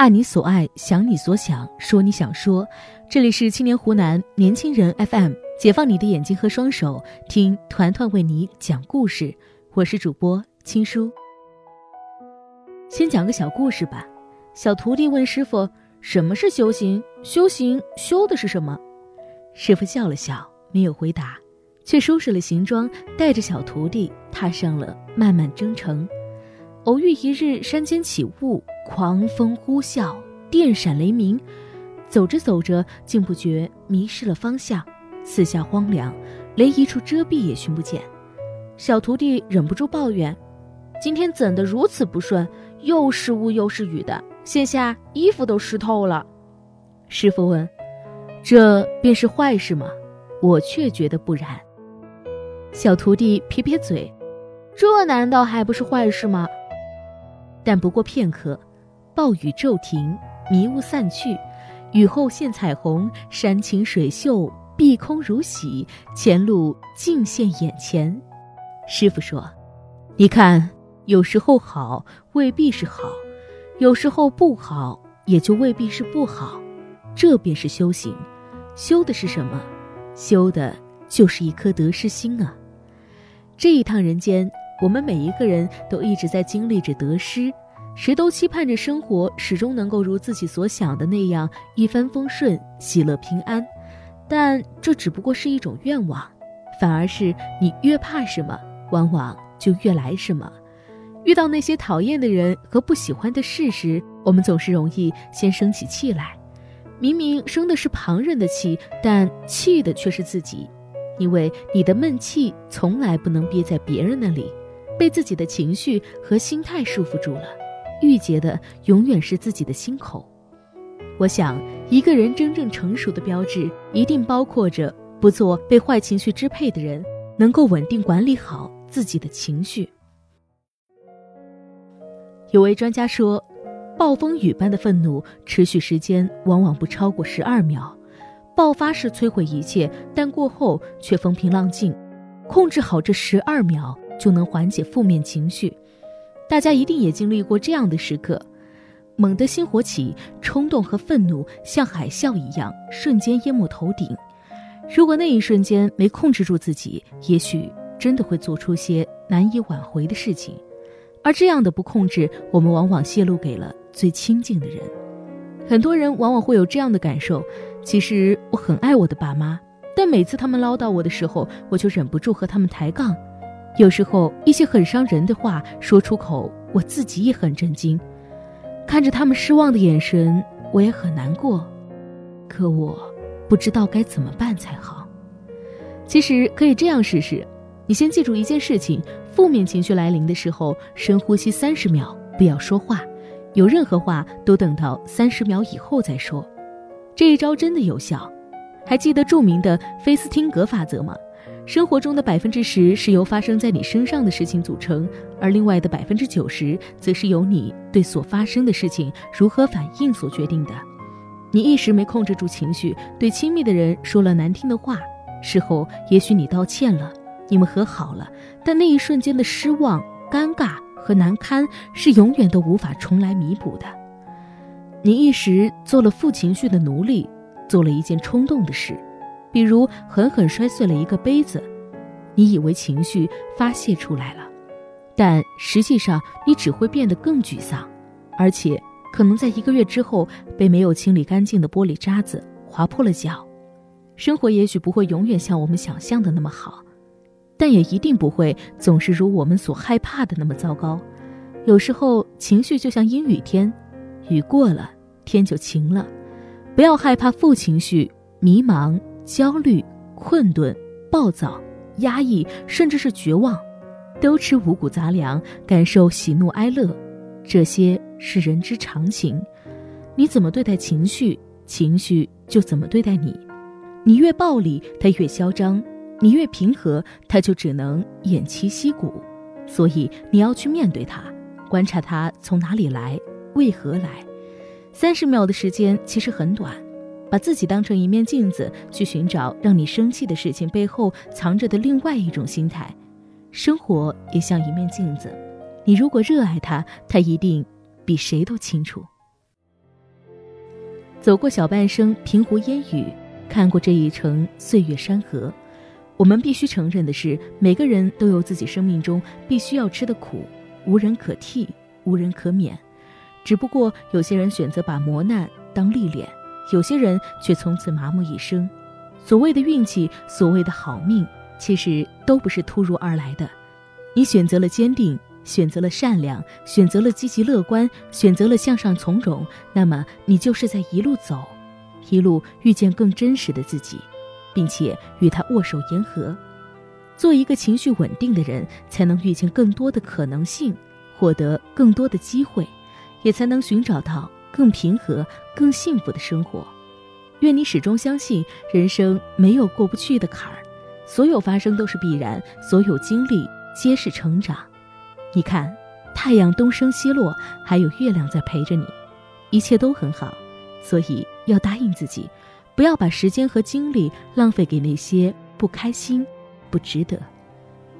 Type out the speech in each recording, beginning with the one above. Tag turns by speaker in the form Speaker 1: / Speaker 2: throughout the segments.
Speaker 1: 爱你所爱，想你所想，说你想说。这里是青年湖南年轻人 FM，解放你的眼睛和双手，听团团为你讲故事。我是主播青叔。先讲个小故事吧。小徒弟问师傅：“什么是修行？修行修的是什么？”师傅笑了笑，没有回答，却收拾了行装，带着小徒弟踏上了漫漫征程。偶遇一日山间起雾，狂风呼啸，电闪雷鸣，走着走着，竟不觉迷失了方向，四下荒凉，连一处遮蔽也寻不见。小徒弟忍不住抱怨：“今天怎的如此不顺？又是雾又是雨的，现下衣服都湿透了。”师傅问：“这便是坏事吗？”我却觉得不然。小徒弟撇撇嘴：“这难道还不是坏事吗？”但不过片刻，暴雨骤停，迷雾散去，雨后现彩虹，山清水秀，碧空如洗，前路尽现眼前。师傅说：“你看，有时候好未必是好，有时候不好也就未必是不好，这便是修行。修的是什么？修的就是一颗得失心啊！这一趟人间。”我们每一个人都一直在经历着得失，谁都期盼着生活始终能够如自己所想的那样一帆风顺、喜乐平安，但这只不过是一种愿望，反而是你越怕什么，往往就越来什么。遇到那些讨厌的人和不喜欢的事时，我们总是容易先生起气来，明明生的是旁人的气，但气的却是自己，因为你的闷气从来不能憋在别人那里。被自己的情绪和心态束缚住了，郁结的永远是自己的心口。我想，一个人真正成熟的标志，一定包括着不做被坏情绪支配的人，能够稳定管理好自己的情绪。有位专家说，暴风雨般的愤怒持续时间往往不超过十二秒，爆发时摧毁一切，但过后却风平浪静。控制好这十二秒。就能缓解负面情绪，大家一定也经历过这样的时刻：猛地心火起，冲动和愤怒像海啸一样瞬间淹没头顶。如果那一瞬间没控制住自己，也许真的会做出些难以挽回的事情。而这样的不控制，我们往往泄露给了最亲近的人。很多人往往会有这样的感受：其实我很爱我的爸妈，但每次他们唠叨我的时候，我就忍不住和他们抬杠。有时候一些很伤人的话说出口，我自己也很震惊，看着他们失望的眼神，我也很难过，可我不知道该怎么办才好。其实可以这样试试：你先记住一件事情，负面情绪来临的时候，深呼吸三十秒，不要说话，有任何话都等到三十秒以后再说。这一招真的有效。还记得著名的菲斯汀格法则吗？生活中的百分之十是由发生在你身上的事情组成，而另外的百分之九十则是由你对所发生的事情如何反应所决定的。你一时没控制住情绪，对亲密的人说了难听的话，事后也许你道歉了，你们和好了，但那一瞬间的失望、尴尬和难堪是永远都无法重来弥补的。你一时做了负情绪的奴隶，做了一件冲动的事。比如狠狠摔碎了一个杯子，你以为情绪发泄出来了，但实际上你只会变得更沮丧，而且可能在一个月之后被没有清理干净的玻璃渣子划破了脚。生活也许不会永远像我们想象的那么好，但也一定不会总是如我们所害怕的那么糟糕。有时候情绪就像阴雨天，雨过了天就晴了。不要害怕负情绪、迷茫。焦虑、困顿、暴躁、压抑，甚至是绝望，都吃五谷杂粮，感受喜怒哀乐，这些是人之常情。你怎么对待情绪，情绪就怎么对待你。你越暴力，它越嚣张；你越平和，它就只能偃旗息鼓。所以你要去面对它，观察它从哪里来，为何来。三十秒的时间其实很短。把自己当成一面镜子，去寻找让你生气的事情背后藏着的另外一种心态。生活也像一面镜子，你如果热爱它，它一定比谁都清楚。走过小半生平湖烟雨，看过这一程岁月山河。我们必须承认的是，每个人都有自己生命中必须要吃的苦，无人可替，无人可免。只不过有些人选择把磨难当历练，有些人却从此麻木一生。所谓的运气，所谓的好命，其实都不是突如而来的。你选择了坚定，选择了善良，选择了积极乐观，选择了向上从容，那么你就是在一路走，一路遇见更真实的自己。并且与他握手言和，做一个情绪稳定的人，才能遇见更多的可能性，获得更多的机会，也才能寻找到更平和、更幸福的生活。愿你始终相信，人生没有过不去的坎儿，所有发生都是必然，所有经历皆是成长。你看，太阳东升西落，还有月亮在陪着你，一切都很好，所以要答应自己。不要把时间和精力浪费给那些不开心、不值得。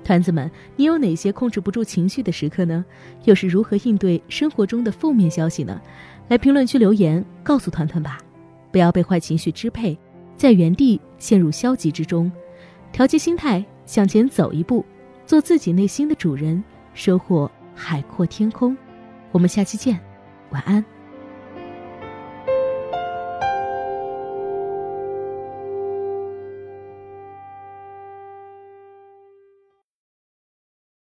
Speaker 1: 团子们，你有哪些控制不住情绪的时刻呢？又是如何应对生活中的负面消息呢？来评论区留言告诉团团吧。不要被坏情绪支配，在原地陷入消极之中，调节心态，向前走一步，做自己内心的主人，收获海阔天空。我们下期见，晚安。